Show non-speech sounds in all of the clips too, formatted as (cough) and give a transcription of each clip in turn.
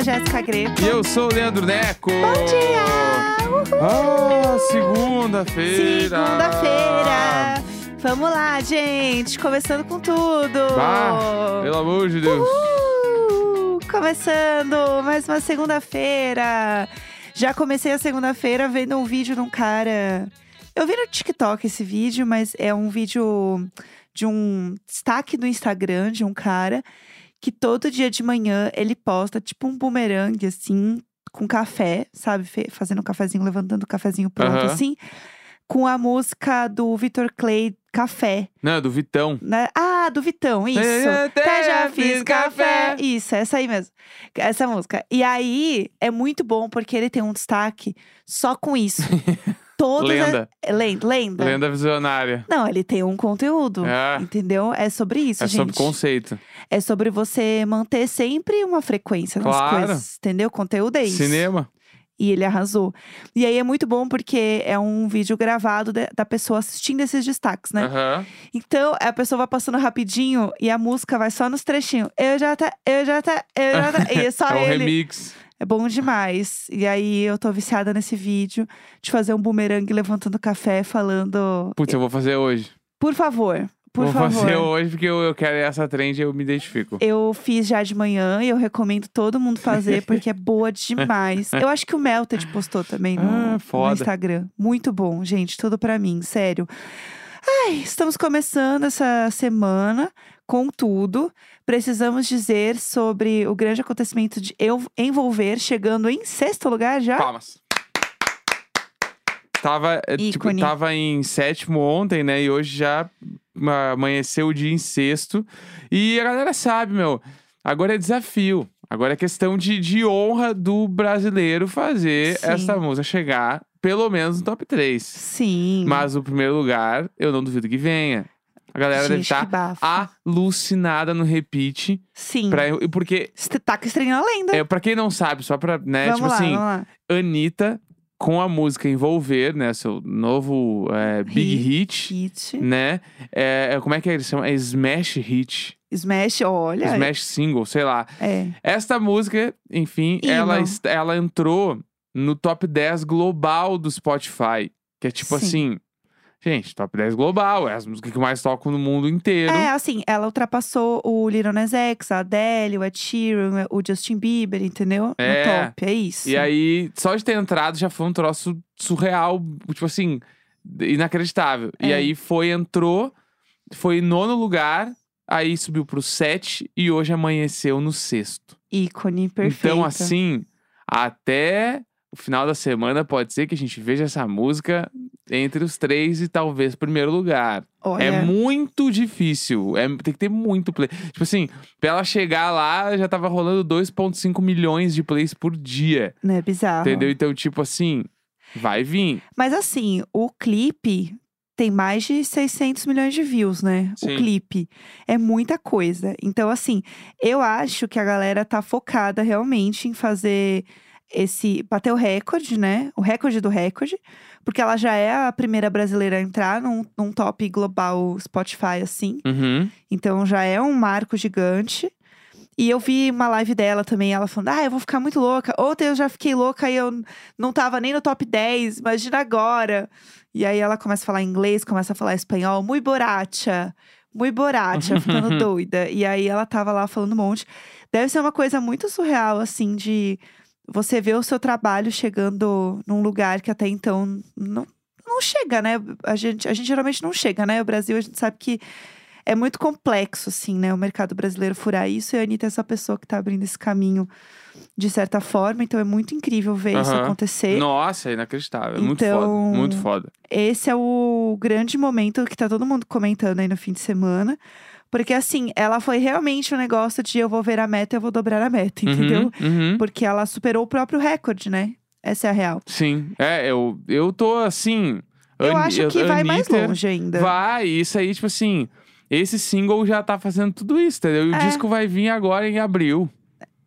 a Jéssica Greco. E eu sou o Leandro Neco. Bom dia! Uhul! Ah, segunda-feira. Segunda-feira. Vamos lá, gente. Começando com tudo. Ah, pelo amor de Deus. Uhul! Começando mais uma segunda-feira. Já comecei a segunda-feira vendo um vídeo de um cara. Eu vi no TikTok esse vídeo, mas é um vídeo de um destaque do Instagram de um cara que todo dia de manhã ele posta tipo um bumerangue assim, com café, sabe? Fazendo um cafezinho, levantando o cafezinho pronto Aham. assim, com a música do Vitor Clay, Café. Não, é do Vitão. né? Ah, do Vitão, isso. Até Até já fiz café. Isso, essa aí mesmo. Essa música. E aí, é muito bom porque ele tem um destaque só com isso. (laughs) Todos Lenda. É, lenda, lenda. Lenda visionária. Não, ele tem um conteúdo. É. Entendeu? É sobre isso, É gente. sobre conceito. É sobre você manter sempre uma frequência nas Claro. coisas. Entendeu? Conteúdo é isso. Cinema. E ele arrasou. E aí é muito bom porque é um vídeo gravado de- da pessoa assistindo esses destaques, né? Aham. Então, a pessoa vai passando rapidinho e a música vai só nos trechinhos. Eu já tá, eu já tá, eu já tá. E é só (laughs) é um ele. remix. É bom demais. E aí eu tô viciada nesse vídeo de fazer um bumerangue levantando café falando. Putz, eu vou fazer hoje. Por favor, por vou favor. fazer hoje porque eu, eu quero essa trend e eu me identifico. Eu fiz já de manhã e eu recomendo todo mundo fazer (laughs) porque é boa demais. Eu acho que o Melted postou também no, Ah, no. Instagram. Muito bom, gente. Tudo pra mim, sério. Ai, estamos começando essa semana com tudo. Precisamos dizer sobre o grande acontecimento de eu envolver chegando em sexto lugar já. Palmas. Tava, é, tipo, tava em sétimo ontem, né? E hoje já amanheceu o dia em sexto. E a galera sabe, meu. Agora é desafio. Agora é questão de, de honra do brasileiro fazer Sim. essa música chegar pelo menos no top 3. Sim. Mas o primeiro lugar, eu não duvido que venha. A galera deve Gente, que estar bafo. alucinada no repeat. Sim. Pra, porque, Tá com estrelinha na lenda. é, pra quem não sabe, só pra, né? vamos tipo lá, assim, vamos lá. Anitta com a música Envolver, né? Seu novo é, Big Hit, Hit. né? É, é- como é que eles chamam? É Smash Hit. Smash, olha. Smash Single, sei lá. É. Esta música, enfim, ela, ela entrou no top 10 global do Spotify. Que é tipo Sim. assim. Gente, top 10 global. É as músicas que mais tocam no mundo inteiro. É, assim, ela ultrapassou o Lil Nas X, a Adele, o Ed Sheeran, o Justin Bieber, entendeu? É. No top, é isso. E aí, só de ter entrado já foi um troço surreal, tipo assim, inacreditável. E É. aí foi, entrou, foi em nono lugar, aí subiu pro sete e hoje amanheceu no sexto. Ícone, perfeito. Então, assim, até o final da semana pode ser que a gente veja essa música entre os três e talvez primeiro lugar. Olha, É muito difícil. É, tem que ter muito play. Tipo assim, pra ela chegar lá, já tava rolando 2,5 milhões de plays por dia. não é bizarro. Entendeu? Então, tipo assim, vai vir. Mas assim, o clipe tem mais de 600 milhões de views, né? Sim. O clipe. É muita coisa. Então, assim, eu acho que a galera tá focada realmente em fazer esse. bater o recorde, né? O recorde do recorde. Porque ela já é a primeira brasileira a entrar num, num top global Spotify, assim. Uhum. Então já é um marco gigante. E eu vi uma live dela também, ela falando: Ah, eu vou ficar muito louca. Ontem eu já fiquei louca e eu não tava nem no top 10, imagina agora. E aí ela começa a falar inglês, começa a falar espanhol, muito boracha, muito boracha, (laughs) ficando doida. E aí ela tava lá falando um monte. Deve ser uma coisa muito surreal, assim, de você ver o seu trabalho chegando num lugar que até então não, não chega, né? A gente, a gente geralmente não chega, né? O Brasil, a gente sabe que é muito complexo, assim, né? O mercado brasileiro furar isso. E a Anitta é essa pessoa que tá abrindo esse caminho de certa forma. Então é muito incrível ver isso Aham. acontecer. Nossa, é inacreditável. É muito Então- foda. Muito foda. Esse é o grande momento que tá todo mundo comentando aí no fim de semana. Porque, assim, ela foi realmente um negócio de eu vou ver a meta, eu vou dobrar a meta, entendeu? Uhum, uhum. Porque ela superou o próprio recorde, né? Essa é a real. Sim. É, eu, eu tô assim. Eu Ani- acho que vai mais Anitta longe ainda. Vai, isso aí, tipo assim. Esse single já tá fazendo tudo isso, entendeu? E o É. disco vai vir agora em abril.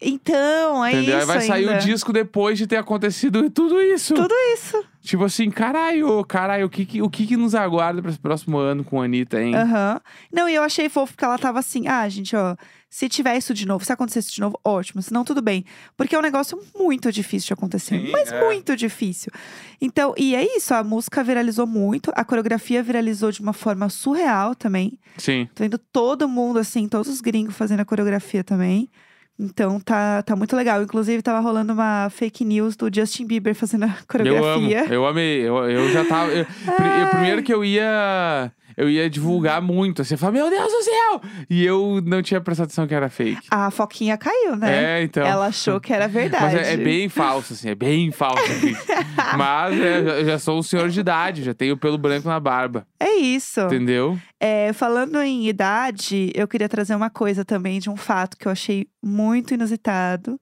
Então, é entendeu? Aí isso vai sair ainda. o disco depois de ter acontecido tudo isso. Tudo isso. Tipo assim, caralho, caralho, o que, que- o que, que nos aguarda pra esse próximo ano com a Anitta, hein? Aham. Não, e eu achei fofo porque ela tava assim, ah, gente, ó, Se tiver isso de novo, se acontecer isso de novo, ótimo. Se não, tudo bem. Porque é um negócio muito difícil de acontecer. Sim, mas é. muito difícil. Então, e é isso. A música viralizou muito. A coreografia viralizou de uma forma surreal também. Sim. Tô vendo todo mundo, assim, todos os gringos fazendo a coreografia também. Então tá, tá muito legal. Inclusive, tava rolando uma fake news do Justin Bieber fazendo a Eu amo. coreografia. Eu amei. Eu, eu já tava. eu- eu- primeiro que eu ia. Eu ia divulgar muito. Assim, eu falava, meu Deus do céu! E eu não tinha prestado atenção que era fake. A Foquinha caiu, né? É, então. Ela achou que era verdade. Mas é, é bem falso, assim, é bem falso. (laughs) Mas é, eu já sou um senhor de idade, já tenho pelo branco na barba. É isso. Entendeu? É, falando em idade, eu queria trazer uma coisa também de um fato que eu achei muito inusitado,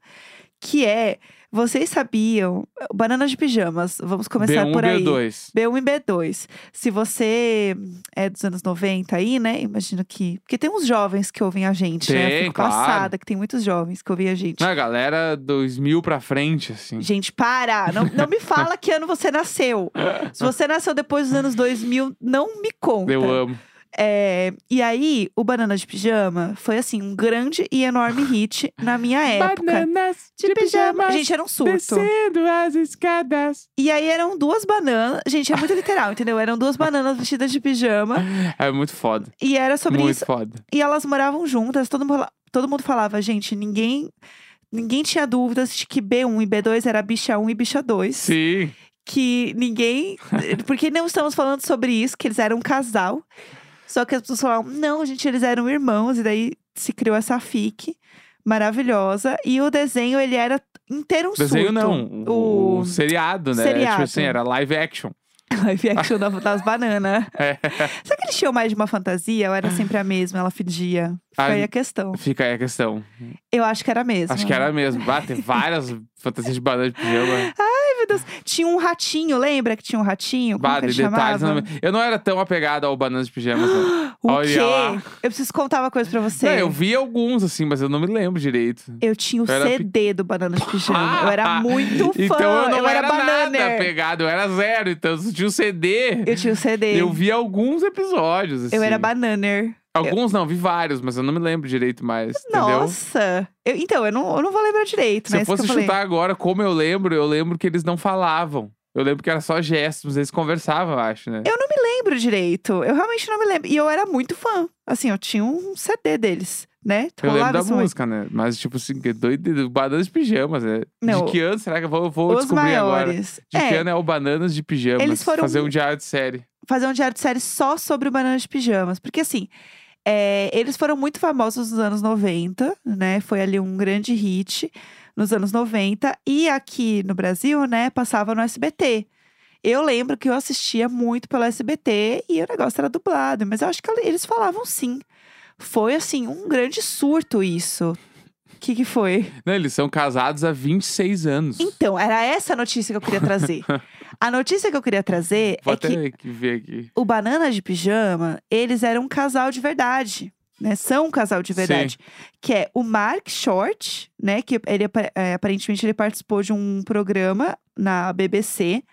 que é, vocês sabiam, banana de pijamas, vamos começar B1 por aí. B2. B1 e B2. Se você é dos anos 90 aí, né? Imagino que. Porque tem uns jovens que ouvem a gente, né? Eu Tem, fico claro. passada que tem muitos jovens que ouvem a gente. Não, a galera 2000 pra frente, assim. Gente, para! Não, não me fala que ano você nasceu. (laughs) Se você nasceu depois dos anos 2000, não me conta. Eu amo. É, e aí, o Banana de Pijama foi, assim, um grande e enorme hit na minha (laughs) época. Bananas De pijama. Gente, era um surto. descendo as escadas. E aí eram duas bananas. Gente, é muito literal, (laughs) entendeu? Eram duas bananas vestidas de pijama. É muito foda. E era sobre muito isso. foda. E elas moravam juntas. Todo mundo, todo mundo falava, gente, ninguém. Ninguém tinha dúvidas de que B1 e B2 era bicha 1 e bicha 2. Sim. Que ninguém. Porque não estamos falando sobre isso, que eles eram um casal. Só que as pessoas falavam, não, gente, eles eram irmãos. E daí se criou essa fic maravilhosa. E o desenho, ele era inteiro um Desenho surto. não. O, o seriado, né? seriado. Tipo assim, era live action. (laughs) live action da- das bananas. É. (laughs) Será que eles tinham mais de uma fantasia ou era sempre a mesma? Ela fedia? Fica Ah, aí a questão. Fica aí a questão. Eu acho que era mesmo. Acho que era mesmo. Ah, tem várias (laughs) fantasias de banana de pijama. Tinha um ratinho, lembra que tinha um ratinho? Como que ele de detalhes. chamava? Eu não era tão apegado ao bananas de pijamas. não. (gasps) O Olha quê? lá. Eu preciso contar uma coisa pra você. Não, eu vi alguns, assim, mas eu não me lembro direito. Eu tinha o Eu era CD do Banana de Pijama. Eu era (laughs) muito fã. Então eu não era, era, nada bananer. apegado, eu era zero. Então, se tinha o CD, Eu tinha o CD. eu vi alguns episódios. Assim. Eu era bananer. Alguns não, vi vários, mas eu não me lembro direito mais. Nossa! Eu- então, eu não, eu não vou lembrar direito, Se eu que fosse falei. chutar agora, como eu lembro, eu lembro que eles não falavam. Eu lembro que era só gestos, eles conversavam, eu acho, né? Eu não me lembro direito. Eu realmente não me lembro. E eu era muito fã. Assim, eu tinha um CD deles, né? Eu lembro da momento. música, né? Mas, tipo assim, que doido, Bananas de Pijamas, né? Não. De que ano será que eu vou, eu vou descobrir agora? maiores. De que É, ano é o Bananas de Pijamas? Eles foram- Fazer um diário de série. fazer um diário de série só sobre o Banana de Pijamas. Porque assim, é, eles foram muito famosos nos anos 90, né? Foi ali um grande hit nos anos 90. E aqui no Brasil, né, passava no SBT. Eu lembro que eu assistia muito pelo SBT e o negócio era dublado. Mas eu acho que eles falavam sim. Foi, assim, um grande surto isso. O que, que foi? Não, eles são casados há 26 anos. Então, era essa a notícia que eu queria trazer. (laughs) a notícia que eu queria trazer Vou é que até que ver aqui. o Banana de Pijama, eles eram um casal de verdade. Né? São um casal de verdade. Que é o Mark Short, né? Que ele é, aparentemente ele participou de um programa na BBC.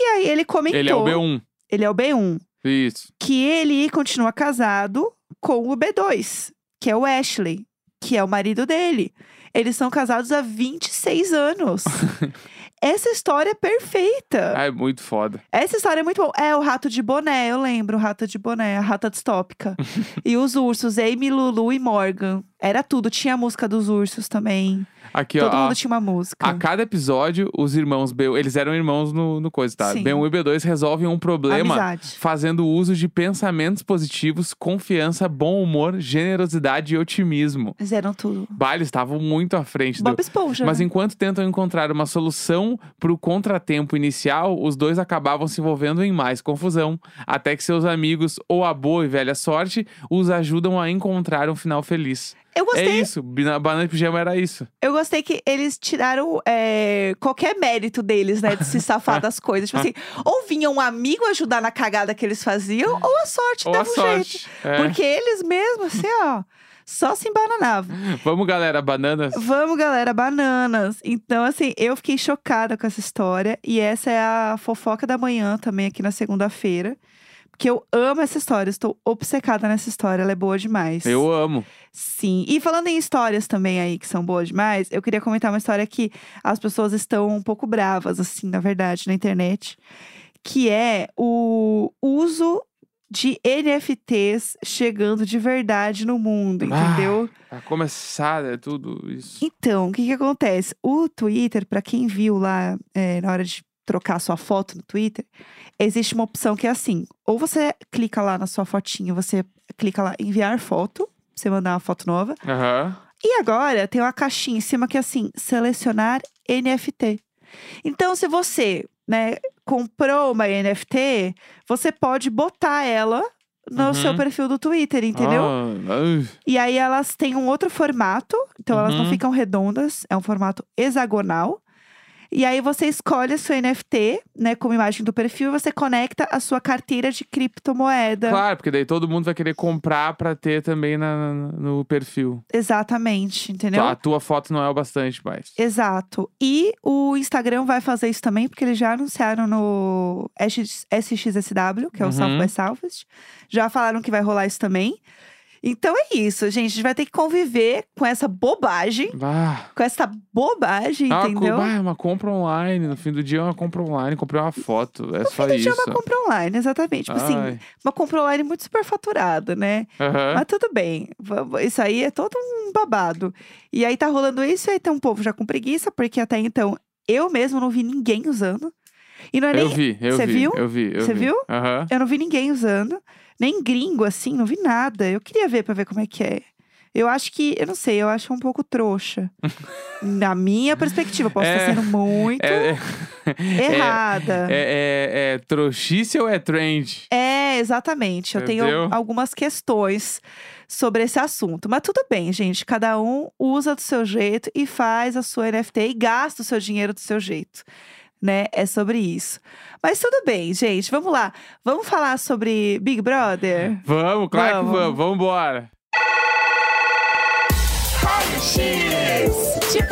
E aí ele comentou. Ele é o B1. Ele é o B1. Isso. Que ele continua casado com o B2, que é o Ashley, que é o marido dele. Eles são casados há 26 anos. (laughs) Essa história é perfeita. Ah, é muito foda. Essa história é muito boa. É o rato de boné, eu lembro, o rato de boné, a rata distópica. (laughs) e os ursos, Amy, Lulu e Morgan. Era tudo. Tinha a música dos ursos também. Aqui, Todo ó. mundo tinha uma música. A cada episódio, os irmãos B1, eles eram irmãos no, no coisa, tá? Sim. B1 e B2 resolvem um problema Amizade. fazendo uso de pensamentos positivos, confiança, bom humor, generosidade e otimismo. Eles eram tudo. Bah, eles estavam muito à frente do, Bob Esponja. Mas né? enquanto tentam encontrar uma solução para o contratempo inicial, os dois acabavam se envolvendo em mais confusão, até que seus amigos, ou a boa e velha sorte, os ajudam a encontrar um final feliz. Eu É gostei, isso, Bina- Banana de Pijama era isso. eu gostei que eles tiraram é, qualquer mérito deles, né? De se safar (laughs) das coisas. Tipo assim, ou vinha um amigo ajudar na cagada que eles faziam, ou a sorte Ou a dava um jeito. sorte. É. Porque eles mesmos, assim, ó, só se embananavam. (laughs) Vamos, galera, bananas. Vamos, galera, bananas. Então, assim, eu fiquei chocada com essa história. E essa é a fofoca da manhã também aqui na segunda-feira. Porque eu amo essa história, estou obcecada nessa história, ela é boa demais. Eu amo. Sim. E falando em histórias também aí que são boas demais, eu queria comentar uma história que as pessoas estão um pouco bravas, assim, na verdade, na internet. Que é o uso de NFTs chegando de verdade no mundo, Ah. entendeu? Pra começar, é tudo isso. Então, o que que acontece? O Twitter, pra quem viu lá é, na hora de trocar sua foto no Twitter, existe uma opção que é assim: ou você clica lá na sua fotinho, você clica lá enviar foto, você mandar uma foto nova. Aham. E agora tem uma caixinha em cima que é assim: selecionar NFT. Então, se você, né, comprou uma NFT, você pode botar ela no Uhum. seu perfil do Twitter, entendeu? Ah. E aí elas têm um outro formato, então elas não Uhum. ficam redondas, é um formato hexagonal. E aí você escolhe a sua NFT, né, como imagem do perfil, e você conecta a sua carteira de criptomoeda. Claro, porque daí todo mundo vai querer comprar pra ter também na, no perfil. Exatamente, entendeu? A tua foto não é o bastante mais. Exato. E o Instagram vai fazer isso também, porque eles já anunciaram no SX SXSW, que é o Uhum. South by Southwest. Já falaram que vai rolar isso também. Então é isso, gente. A gente vai ter que conviver com essa bobagem, com essa bobagem, ah, entendeu? ah, uma compra online. No fim do dia é uma compra online. Comprei uma foto. É No só fim do dia isso. é uma compra online, exatamente. Tipo assim, Ai. uma compra online muito superfaturada, né? Aham. Mas tudo bem. Isso aí é todo um babado. E aí tá rolando isso, e aí tem um povo já com preguiça, porque até então eu mesmo não vi ninguém usando. E não é nem. Eu vi, eu Você vi. viu? Eu vi, eu Você vi. viu? Aham. Eu não vi ninguém usando. Nem gringo, assim, não vi nada. Eu queria ver pra ver como é que é. Eu acho que, eu não sei, eu acho um pouco trouxa. (laughs) Na minha perspectiva, posso É, estar sendo muito É, é, (laughs) errada. é, é, é trouxice ou é trend? É, exatamente. Eu tenho Entendeu? algumas questões sobre esse assunto. Mas tudo bem, gente. Cada um usa do seu jeito e faz a sua NFT e gasta o seu dinheiro do seu jeito. Né? É sobre isso. Mas tudo bem, gente. Vamos lá. Vamos falar sobre Big Brother? Vamos, claro Vamos. que vamos. Vamos embora. X de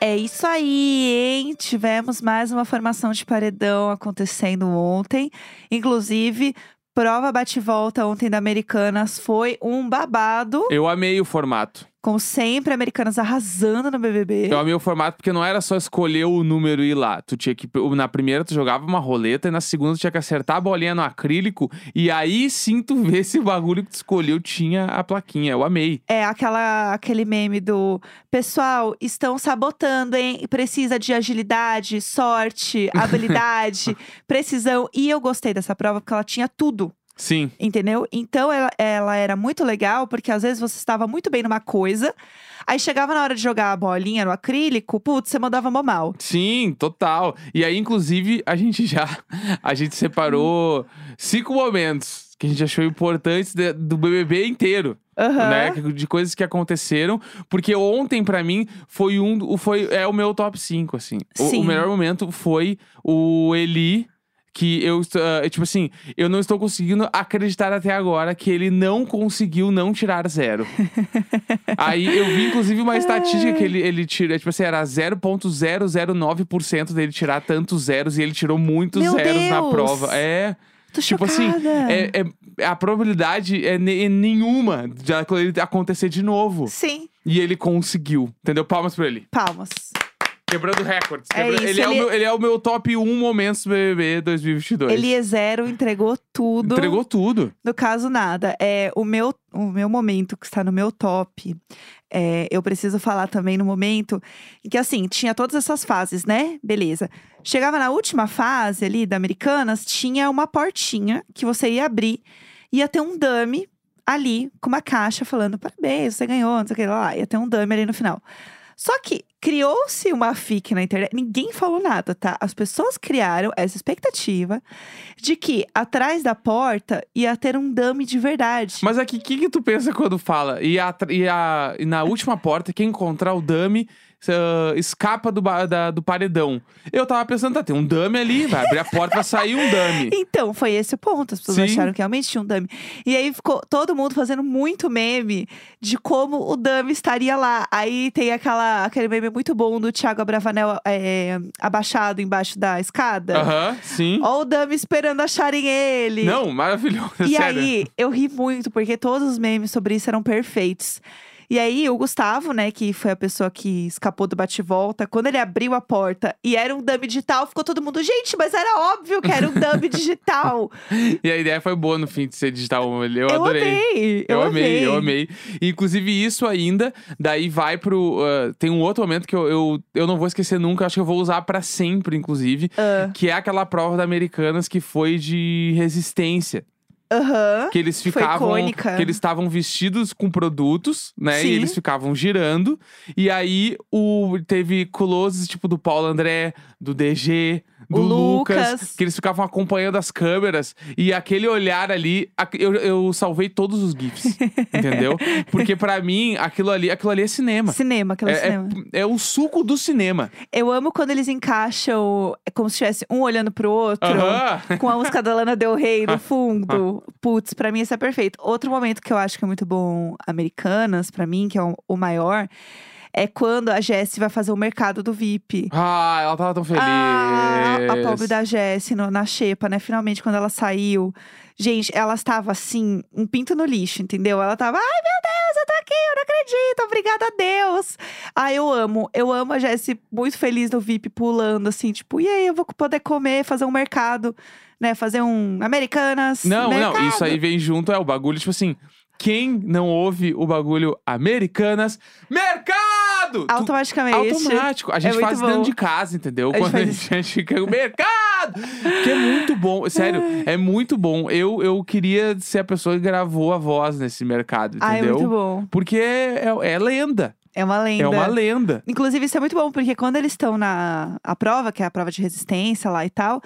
É isso aí, hein? Tivemos mais uma formação de paredão acontecendo ontem. Inclusive, prova bate-volta ontem da Americanas foi um babado. Eu amei o formato. Como sempre, Americanas arrasando no BBB. Eu amei o formato porque não era só escolher o número e ir lá. Tu tinha que. Na primeira, tu jogava uma roleta e na segunda, tu tinha que acertar a bolinha no acrílico. E aí sim tu vê se o bagulho que tu escolheu tinha a plaquinha. Eu amei. É aquela, aquele meme do pessoal, estão sabotando, hein? Precisa de agilidade, sorte, habilidade, (laughs) precisão. E eu gostei dessa prova porque ela tinha tudo. Sim. Entendeu? Então ela, ela era muito legal, porque às vezes você estava muito bem numa coisa, aí chegava na hora de jogar a bolinha no acrílico, putz, você mandava mó mal. Sim, total. E aí, inclusive, a gente já. A gente separou cinco momentos que a gente achou importantes de- do BBB inteiro. Aham. né? De coisas que aconteceram. Porque ontem, pra mim, foi um. Foi, é o meu top 5, assim. O, o melhor momento foi o Eli. Que eu, ah, tipo assim, eu não estou conseguindo acreditar até agora que ele não conseguiu não tirar zero. (laughs) Aí eu vi, inclusive, uma estatística que ele, ele tira, tipo assim, era 0,009% dele tirar tantos zeros e ele tirou muitos Meu zeros na Deus! prova. É. Tô Tipo assim, chocada. é, é- a probabilidade é, é nenhuma de ele acontecer de novo. Sim, E ele conseguiu. Entendeu? Palmas pra ele. palmas. Quebrando recordes. É Quebra- isso, ele, é o ele- meu, ele é o meu top 1 momentos do BBB 2022. Ele é zero, entregou tudo. Entregou tudo. No caso, nada. É, o, meu, o meu momento que está no meu top, é, eu preciso falar também no momento em que, assim, tinha todas essas fases, né? Beleza. Chegava na última fase ali da Americanas, tinha uma portinha que você ia abrir, ia ter um dummy ali com uma caixa falando: parabéns, você ganhou, não sei o que lá. Ia ter um dummy ali no final. Só que criou-se uma fic na internet, ninguém falou nada, tá? As pessoas criaram essa expectativa de que atrás da porta ia ter um dummy de verdade. Mas aqui, o que, que tu pensa quando fala? E, a, e, a, e na última porta, quem encontrar o dummy ah, escapa do, da- do paredão. Eu tava pensando, tá, tem um dummy ali, vai abrir a porta, vai sair um dummy. (laughs) Então, foi esse o ponto. As pessoas Sim. acharam que realmente tinha um dummy. E aí ficou todo mundo fazendo muito meme de como o dummy estaria lá. Aí tem aquela, aquele meme muito bom do Thiago Abravanel é, abaixado embaixo da escada. Aham, sim. Ó o dummy esperando acharem ele. Não, maravilhoso, E sério. aí, eu ri muito, porque todos os memes sobre isso eram perfeitos. E aí, o Gustavo, né, que foi a pessoa que escapou do bate-volta, quando ele abriu a porta e era um dummy digital, ficou todo mundo, gente, mas era óbvio que era um dummy digital. (laughs) E a ideia foi boa no fim de ser digital. Eu, eu adorei. amei, eu, Eu amei, amei, eu amei. Inclusive, isso ainda, daí vai pro. ah, tem um outro momento que eu, eu, eu não vou esquecer nunca, acho que eu vou usar pra sempre, inclusive. Ah, Que é aquela prova da Americanas que foi de resistência. Aham. Que eles Foi ficavam. icônica. Que eles estavam vestidos com produtos, né? Sim. E eles ficavam girando. E aí o, teve closes, tipo, do Paulo André, do DG. Do O Lucas. que eles ficavam acompanhando as câmeras e aquele olhar ali, eu, eu salvei todos os GIFs, (laughs) entendeu? Porque pra mim, aquilo ali, aquilo ali é cinema. Cinema, aquele É, cinema. é, é o suco do cinema. Eu amo quando eles encaixam é como se tivesse um olhando pro outro. Aham. Com a música da Lana Del Rey no (laughs) fundo. Putz, pra mim isso é perfeito. Outro momento que eu acho que é muito bom, Americanas, pra mim, que é o maior, é quando a Jessie vai fazer o mercado do VIP. Ah, ela tava tão feliz. Ah, a pobre da Jessie no- na xepa, né? Finalmente, quando ela saiu. Gente, ela estava assim, um pinto no lixo, entendeu? Ela tava, ai meu Deus, eu tô aqui, eu não acredito, obrigada a Deus. Ah, eu amo, eu amo a Jessie muito feliz no VIP, pulando assim, tipo, e aí, eu vou poder comer, fazer um mercado, né? Fazer um Americanas. Não, não, mercado. isso aí vem junto, é o bagulho, tipo assim. Quem não ouve o bagulho Americanas? Mercado! Automaticamente. Automático. A gente muito faz bom. dentro de casa, entendeu? A Quando a gente, a gente fica no mercado! Que é muito bom. Sério, é muito bom. Eu, eu queria ser a pessoa que gravou a voz nesse mercado, Ai, entendeu? muito bom. Porque é, é lenda. É uma lenda. É uma lenda. Inclusive, isso é muito bom, porque quando eles estão na a prova, que é a prova de resistência lá e tal,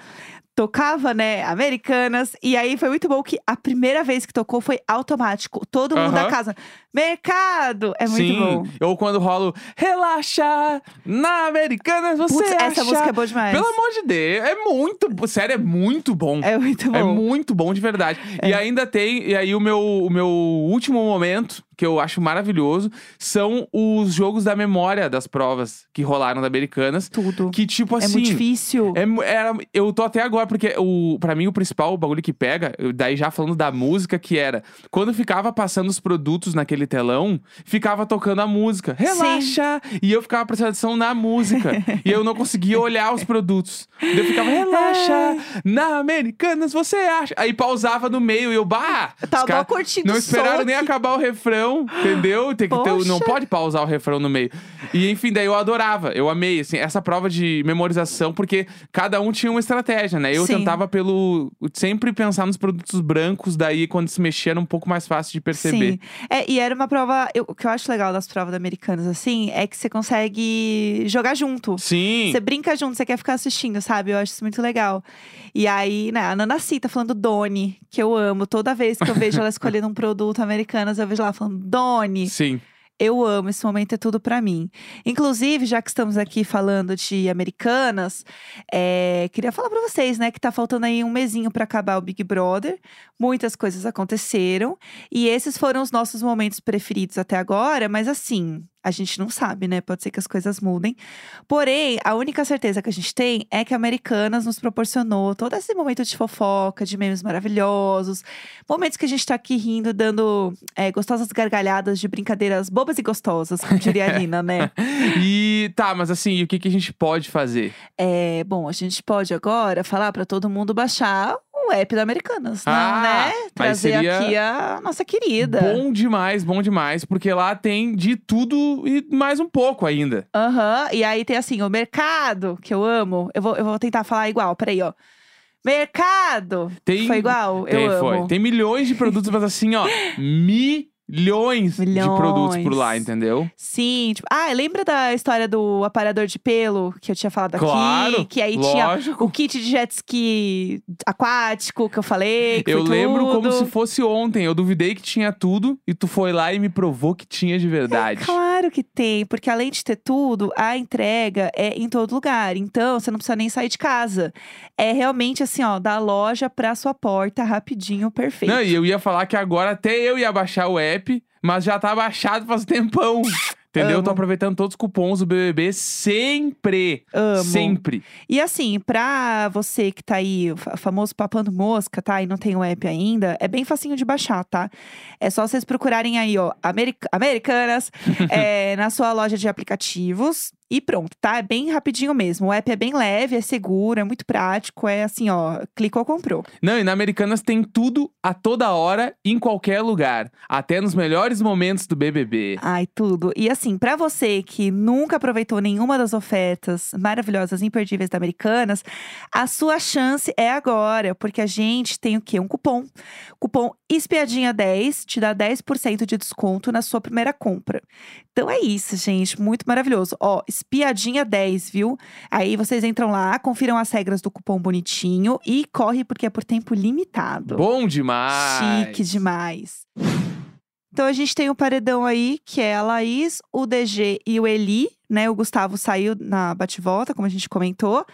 tocava, né, Americanas. E aí foi muito bom que a primeira vez que tocou foi automático. Todo mundo da Aham. casa. Mercado! É muito Sim. bom. Ou quando rola o Relaxa na Americanas, você Putz, acha... essa música é boa demais. Pelo amor de Deus, é muito... bo- Sério, é muito bom. É muito bom. É muito bom de verdade. E ainda tem, e aí o meu, o meu último momento, que eu acho maravilhoso, são os jogos da memória das provas que rolaram da Americanas. Tudo. Que tipo é assim. muito difícil. É, mu- era, eu tô até agora, porque o, pra mim o principal bagulho que pega, daí já falando da música, que era quando ficava passando os produtos naquele telão, ficava tocando a música. Relaxa! E eu ficava prestando atenção na música. e eu não conseguia olhar os produtos. Eu ficava, relaxa! Na Americanas você acha? Aí pausava no meio e eu, bah! Tava curtindo Não o esperaram nem acabar o refrão, entendeu? Tem que ter, o- não pode pausar o refrão no meio. E enfim, daí eu adorava, eu amei, assim, essa prova de memorização, porque cada um tinha uma estratégia, né? Eu Sim. tentava pelo. sempre pensar nos produtos brancos, daí quando se mexia era um pouco mais fácil de perceber. Sim. É, e era uma prova. eu- o que eu acho legal das provas americanas, assim, é que você consegue jogar junto. Sim. Você brinca junto, você quer ficar assistindo, sabe? Eu acho isso muito legal. E aí, né, a Nana C tá falando Doni, que eu amo. Toda vez que eu vejo ela (laughs) escolhendo um produto americanas, eu vejo ela falando Doni. Sim. Eu amo, esse momento é tudo pra mim. Inclusive, já que estamos aqui falando de americanas, é, queria falar pra vocês, né, que tá faltando aí um mesinho pra acabar o Big Brother. Muitas coisas aconteceram e esses foram os nossos momentos preferidos até agora, mas assim, a gente não sabe, né? Pode ser que as coisas mudem. Porém, a única certeza que a gente tem é que Americanas nos proporcionou todo esse momento de fofoca, de memes maravilhosos, momentos que a gente tá aqui rindo, dando é, gostosas gargalhadas de brincadeiras bobas e gostosas, como diria a Nina, né? (laughs) E tá, mas assim, o que, que a gente pode fazer? É, bom, a gente pode agora falar pra todo mundo baixar o app da Americanas, Ah, né? Trazer aqui a nossa querida. Bom demais, bom demais, porque lá tem de tudo e mais um pouco ainda. Aham, e aí tem assim, o mercado, que eu amo. Eu vou, eu vou tentar falar igual, peraí, ó. Mercado! Tem, Foi igual? Tem, eu foi. amo. Tem milhões de produtos, mas assim, ó, (laughs) milhões, de Milhões. produtos por lá, entendeu? Sim, tipo, ah, lembra da história do aparador de pelo que eu tinha falado Claro, aqui? Que aí tinha lógico. o kit de jet ski aquático que eu falei. Que Eu lembro como tudo. se fosse ontem. Eu duvidei que tinha tudo e tu foi lá e me provou que tinha de verdade. Claro, Claro que tem, porque além de ter tudo, a entrega é em todo lugar. Então, você não precisa nem sair de casa. É realmente assim, ó, da loja pra sua porta, rapidinho, perfeito. Não, e eu ia falar que agora até eu ia baixar o app, mas já tá baixado faz tempão. Entendeu? Eu tô Amo. aproveitando todos os cupons do BBB sempre. Amo. Sempre. E assim, pra você que tá aí, famoso papando mosca, tá? E não tem o app ainda, é bem facinho de baixar, tá? É só vocês procurarem aí, ó, Americ- Americanas, (laughs) é, na sua loja de aplicativos. E pronto, tá? É bem rapidinho mesmo. O app é bem leve, é seguro, é muito prático. É assim, ó, clicou, comprou. Não, e na Americanas tem tudo a toda hora, em qualquer lugar. Até nos melhores momentos do BBB. Ai, tudo. E assim, pra você que nunca aproveitou nenhuma das ofertas maravilhosas, imperdíveis da Americanas, a sua chance é agora, porque a gente tem o quê? Um cupom. Cupom espiadinha10 te dá 10% de desconto na sua primeira compra. Então é isso, gente, muito maravilhoso. Ó, espiadinha10, viu? Aí vocês entram lá, confiram as regras do cupom bonitinho e corre porque é por tempo limitado. Bom demais. Chique demais. Então a gente tem o paredão aí, que é a Laís, o DG e o Eli, né? O Gustavo saiu na bate-volta, como a gente comentou.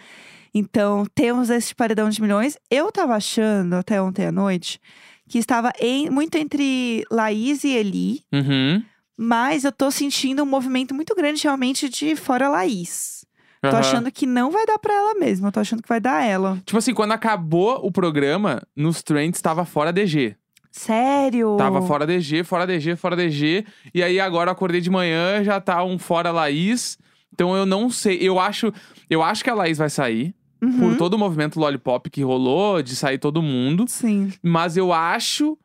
Então temos esse paredão de milhões. Eu tava achando, até ontem à noite, que estava em- muito entre Laís e Eli, Uhum. Mas eu tô sentindo um movimento muito grande realmente de fora Laís. Tô aham. achando que não vai dar pra ela mesma, eu tô achando que vai dar ela. Tipo assim, quando acabou o programa, nos trends tava fora DG. Sério? Tava fora DG, fora DG, fora DG. E aí agora eu acordei de manhã, já tá um fora Laís. Então eu não sei. Eu acho, eu acho que a Laís vai sair. Uhum. Por todo o movimento Lollipop que rolou, de sair todo mundo. Sim. Mas eu acho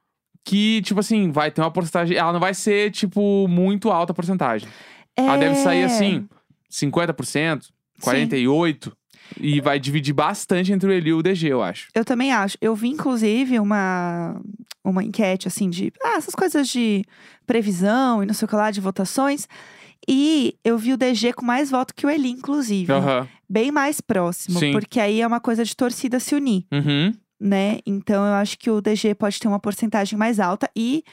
que, tipo assim, vai ter uma porcentagem. Ela não vai ser, tipo, muito alta a porcentagem. Ela deve sair É. assim, 50%, 48%. E vai dividir bastante entre o Eli e o DG, eu acho. Eu também acho. Eu vi, inclusive, uma, uma enquete, assim, de... Ah, essas coisas de previsão e não sei o que lá, de votações. E eu vi o DG com mais voto que o Eli, inclusive. Aham. Bem mais próximo. Sim. Porque aí é uma coisa de torcida se unir, Uhum. Né? Então, eu acho que o DG pode ter uma porcentagem mais alta. E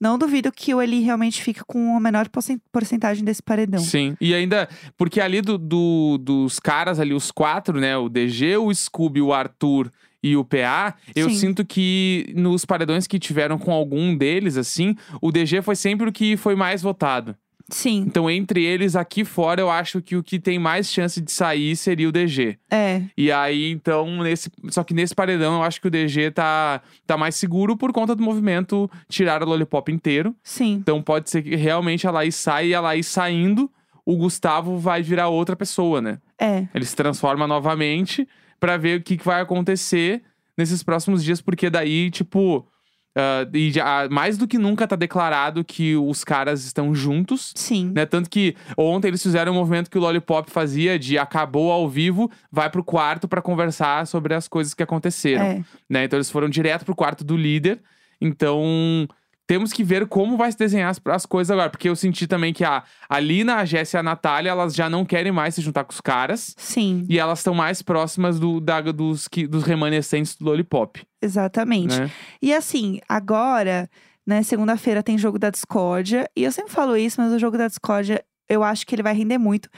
não duvido que o Eli realmente fica com a menor porcen- porcentagem desse paredão. Sim. E ainda, porque ali do, do- dos caras ali, os quatro, né? O DG, o Scooby, o Arthur e o PA, eu Sim. sinto que nos paredões que tiveram com algum deles, assim, o DG foi sempre o que foi mais votado. Sim, Então, entre eles, aqui fora, eu acho que o que tem mais chance de sair seria o DG. é. E aí, então, nesse. Só que nesse paredão, eu acho que o DG tá, tá mais seguro por conta do movimento tirar o Lollipop inteiro. Sim. Então pode ser que realmente a Laís saia e a Laís saindo, o Gustavo vai virar outra pessoa, né? É. Ele se transforma novamente pra ver o que, que vai acontecer nesses próximos dias, porque daí, tipo. Ah, e já, mais do que nunca tá declarado que os caras estão juntos. Sim. Né? Tanto que ontem eles fizeram um movimento que o Lollipop fazia de acabou ao vivo, vai pro quarto pra conversar sobre as coisas que aconteceram É. né? Então eles foram direto pro quarto do líder. Então temos que ver como vai se desenhar as, as coisas agora. Porque eu senti também que a, a Lina, a Jéssica e a Natália, elas já não querem mais se juntar com os caras. Sim. E elas estão mais próximas do, da- dos, que, dos remanescentes do Lollipop, Exatamente. né? E assim, agora, né, segunda-feira tem jogo da discórdia. E eu sempre falo isso, mas o jogo da discórdia, eu acho que ele vai render muito.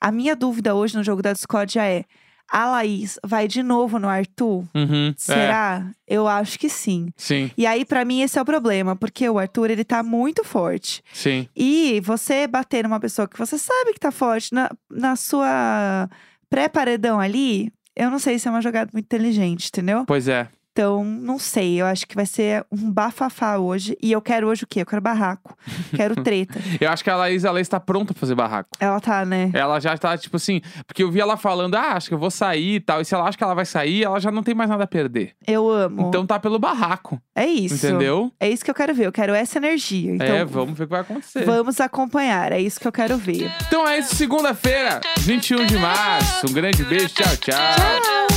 A minha dúvida hoje no jogo da discórdia é: a Laís vai de novo no Arthur? Uhum, é, Será? Eu acho que sim. sim, E aí, pra mim, esse é o problema, porque o Arthur, ele tá muito forte. sim. E você bater numa pessoa que você sabe que tá forte na, na sua pré-paredão ali, eu não sei se é uma jogada muito inteligente, entendeu? Pois é. Então, não sei. Eu acho que vai ser um bafafá hoje. E eu quero hoje o quê? Eu quero barraco. Quero (laughs) treta. Eu acho que a Laís, a Laís tá pronta pra fazer barraco. Ela tá, né? Ela já tá, tipo assim, porque eu vi ela falando, ah, acho que eu vou sair e tal. E se ela acha que ela vai sair, ela já não tem mais nada a perder. Eu amo. Então tá pelo barraco, é isso. entendeu? É isso que eu quero ver. Eu quero essa energia. Então, é, vamos ver o que vai acontecer. vamos acompanhar. É isso que eu quero ver. Então é isso, segunda-feira, 21 de março. Um grande beijo, tchau, tchau. Tchau!